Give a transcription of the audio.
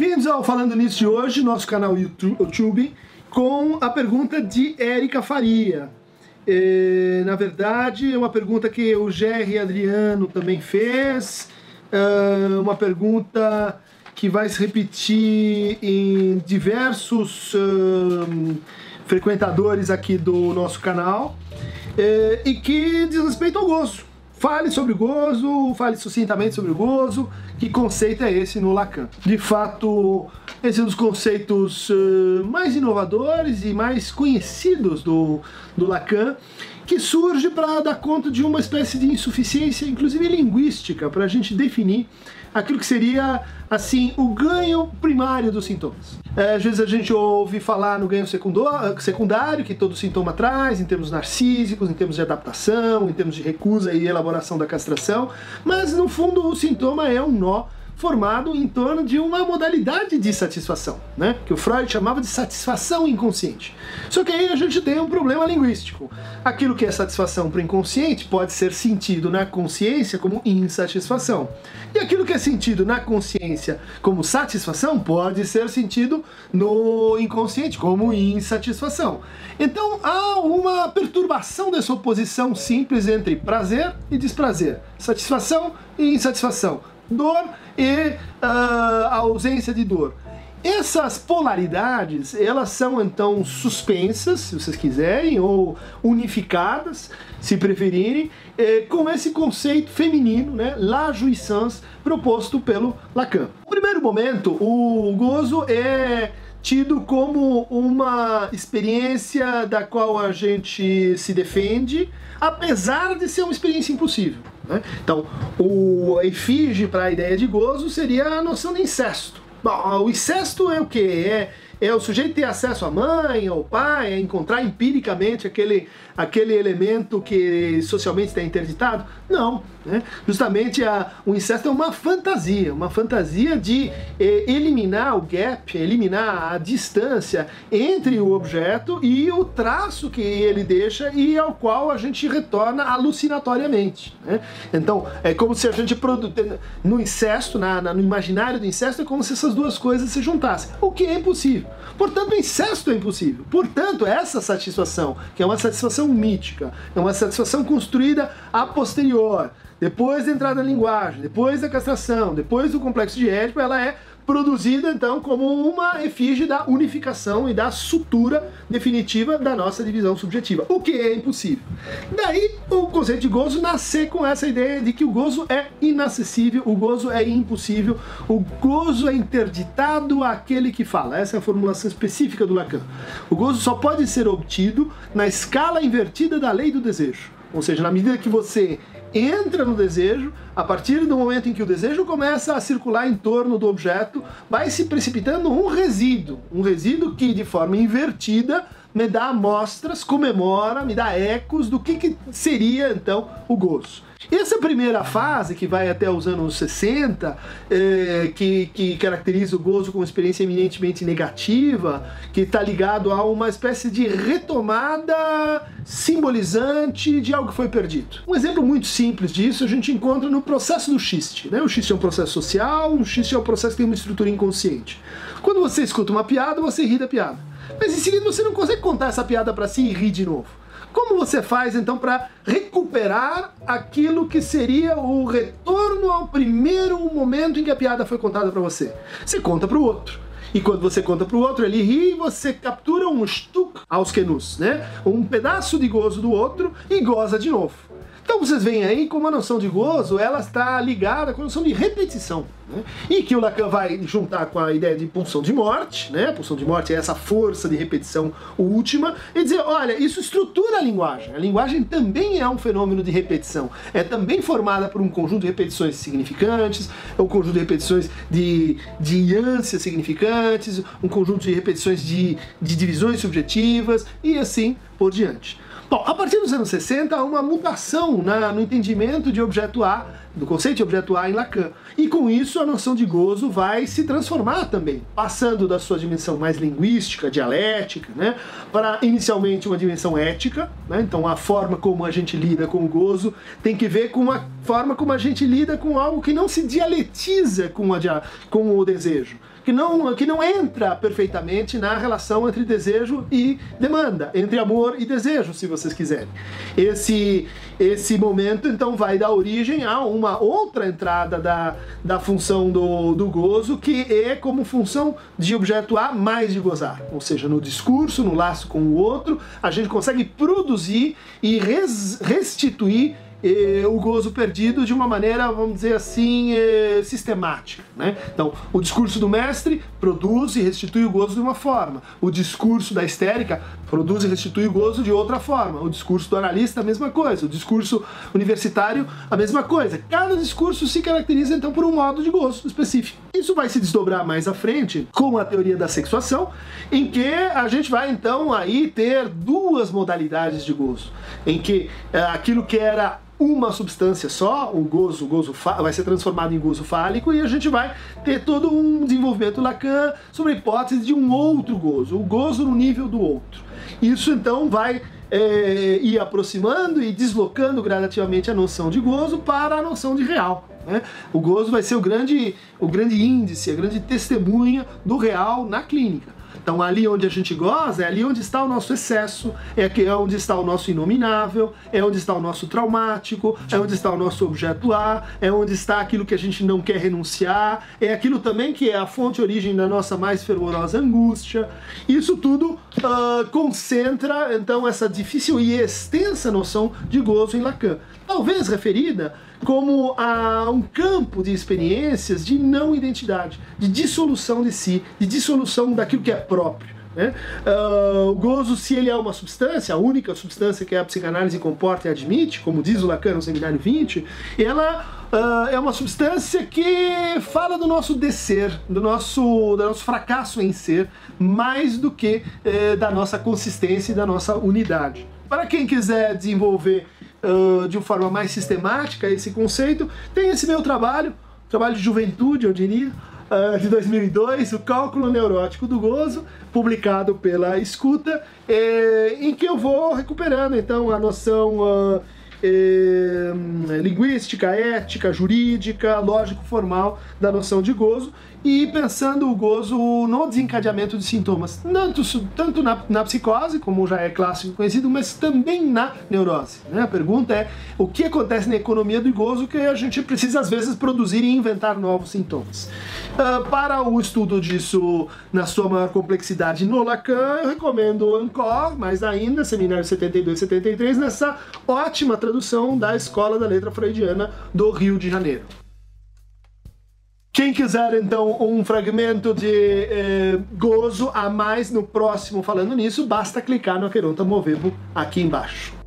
Bem-vindos ao Falando Nisso de hoje, nosso canal YouTube, com a pergunta de Érica Faria. É, na verdade, é uma pergunta que o Gerry Adriano também fez, é uma pergunta que vai se repetir em diversos uh, frequentadores aqui do nosso canal é, e que diz respeito ao gozo. Fale sobre o gozo, fale sucintamente sobre o gozo. Que conceito é esse no Lacan? De fato, esse é um dos conceitos uh, mais inovadores e mais conhecidos do, do Lacan, que surge para dar conta de uma espécie de insuficiência, inclusive linguística, para a gente definir aquilo que seria assim o ganho primário dos sintomas. É, às vezes a gente ouve falar no ganho secundário que todo sintoma traz, em termos narcísicos, em termos de adaptação, em termos de recusa e elaboração da castração, mas no fundo o sintoma é um nó formado em torno de uma modalidade de satisfação, né? que o Freud chamava de satisfação inconsciente. Só que aí a gente tem um problema linguístico. Aquilo que é satisfação para o inconsciente pode ser sentido na consciência como insatisfação. E aquilo que é sentido na consciência como satisfação pode ser sentido no inconsciente como insatisfação. Então há uma perturbação dessa oposição simples entre prazer e desprazer, satisfação e insatisfação dor e uh, a ausência de dor. Essas polaridades, elas são então suspensas, se vocês quiserem, ou unificadas, se preferirem, eh, com esse conceito feminino, né, la jouissance, proposto pelo Lacan. No primeiro momento, o gozo é tido como uma experiência da qual a gente se defende, apesar de ser uma experiência impossível. Né? Então, o efígie para a ideia de gozo seria a noção de incesto. Bom, o incesto é o que? É é o sujeito ter acesso à mãe, ao pai, é encontrar empiricamente aquele, aquele elemento que socialmente está interditado? Não. Né? Justamente a, o incesto é uma fantasia, uma fantasia de eh, eliminar o gap, eliminar a distância entre o objeto e o traço que ele deixa e ao qual a gente retorna alucinatoriamente. Né? Então, é como se a gente no incesto, na, na, no imaginário do incesto, é como se essas duas coisas se juntassem, o que é impossível. Portanto, incesto é impossível. Portanto, essa satisfação, que é uma satisfação mítica, é uma satisfação construída a posterior, depois da entrada na linguagem, depois da castração, depois do complexo de Édipo, ela é produzida então como uma efígie da unificação e da sutura definitiva da nossa divisão subjetiva, o que é impossível. Daí o conceito de gozo nascer com essa ideia de que o gozo é inacessível, o gozo é impossível, o gozo é interditado àquele que fala. Essa é a formulação específica do Lacan. O gozo só pode ser obtido na escala invertida da lei do desejo. Ou seja, na medida que você entra no desejo, a partir do momento em que o desejo começa a circular em torno do objeto, vai se precipitando um resíduo, um resíduo que de forma invertida me dá amostras, comemora, me dá ecos do que, que seria então o gozo. Essa primeira fase, que vai até os anos 60, é, que, que caracteriza o gozo como experiência eminentemente negativa, que está ligado a uma espécie de retomada simbolizante de algo que foi perdido. Um exemplo muito simples disso a gente encontra no processo do xiste. Né? O xiste é um processo social, o xiste é um processo que tem uma estrutura inconsciente. Quando você escuta uma piada, você ri da piada. Mas em seguida você não consegue contar essa piada para si e rir de novo. Como você faz então para recuperar aquilo que seria o retorno ao primeiro momento em que a piada foi contada para você? Você conta para o outro. E quando você conta para o outro, ele ri e você captura um stuk aos quenus, né? Um pedaço de gozo do outro e goza de novo. Então vocês veem aí como a noção de gozo ela está ligada com a noção de repetição. Né? E que o Lacan vai juntar com a ideia de pulsão de morte, né? A pulsão de morte é essa força de repetição última, e dizer, olha, isso estrutura a linguagem. A linguagem também é um fenômeno de repetição. É também formada por um conjunto de repetições significantes, um conjunto de repetições de, de ânsias significantes, um conjunto de repetições de, de divisões subjetivas e assim por diante. Bom, a partir dos anos 60 há uma mutação na, no entendimento de objeto A do conceito de objeto A em Lacan. E com isso a noção de gozo vai se transformar também, passando da sua dimensão mais linguística, dialética, né, para inicialmente uma dimensão ética. Né, então a forma como a gente lida com o gozo tem que ver com a forma como a gente lida com algo que não se dialetiza com, a, com o desejo que não, que não entra perfeitamente na relação entre desejo e demanda, entre amor e desejo, se vocês quiserem. Esse, esse momento, então, vai dar origem a uma outra entrada da, da função do, do gozo, que é como função de objeto A mais de gozar. Ou seja, no discurso, no laço com o outro, a gente consegue produzir e res, restituir o gozo perdido de uma maneira, vamos dizer assim, eh, sistemática. Né? Então, o discurso do mestre produz e restitui o gozo de uma forma, o discurso da histérica produz e restitui o gozo de outra forma, o discurso do analista, a mesma coisa, o discurso universitário, a mesma coisa. Cada discurso se caracteriza então por um modo de gozo específico. Isso vai se desdobrar mais à frente com a teoria da sexuação, em que a gente vai então aí ter duas modalidades de gozo, em que eh, aquilo que era uma substância só, o gozo, o gozo vai ser transformado em gozo fálico e a gente vai ter todo um desenvolvimento Lacan sobre a hipótese de um outro gozo, o gozo no nível do outro. Isso então vai é, ir aproximando e deslocando gradativamente a noção de gozo para a noção de real. Né? O gozo vai ser o grande, o grande índice, a grande testemunha do real na clínica. Então, ali onde a gente goza, é ali onde está o nosso excesso, é é onde está o nosso inominável, é onde está o nosso traumático, é onde está o nosso objeto A, é onde está aquilo que a gente não quer renunciar, é aquilo também que é a fonte origem da nossa mais fervorosa angústia. Isso tudo uh, concentra, então, essa difícil e extensa noção de gozo em Lacan. Talvez referida como a um campo de experiências de não identidade, de dissolução de si, de dissolução daquilo que é próprio. Né? Uh, o gozo, se ele é uma substância, a única substância que a psicanálise comporta e admite, como diz o Lacan no Seminário 20, ela uh, é uma substância que fala do nosso descer, do nosso, do nosso fracasso em ser, mais do que uh, da nossa consistência e da nossa unidade. Para quem quiser desenvolver uh, de forma mais sistemática esse conceito, tem esse meu trabalho, trabalho de juventude, eu diria, uh, de 2002, o Cálculo Neurótico do Gozo, publicado pela Escuta, eh, em que eu vou recuperando então a noção uh, eh, linguística, ética, jurídica, lógico-formal da noção de gozo e pensando o gozo no desencadeamento de sintomas, tanto, tanto na, na, psicose, como já é clássico conhecido, mas também na neurose. Né? A pergunta é o que acontece na economia do gozo que a gente precisa às vezes produzir e inventar novos sintomas. Uh, para o estudo disso na sua maior complexidade no Lacan, eu recomendo o ANCOR, mais ainda, Seminário 72 e 73, nessa ótima tradução da Escola da Letra Freudiana do Rio de Janeiro. Quem quiser então um fragmento de eh, gozo a mais no próximo falando nisso, basta clicar no Aqueronta Movebo aqui embaixo.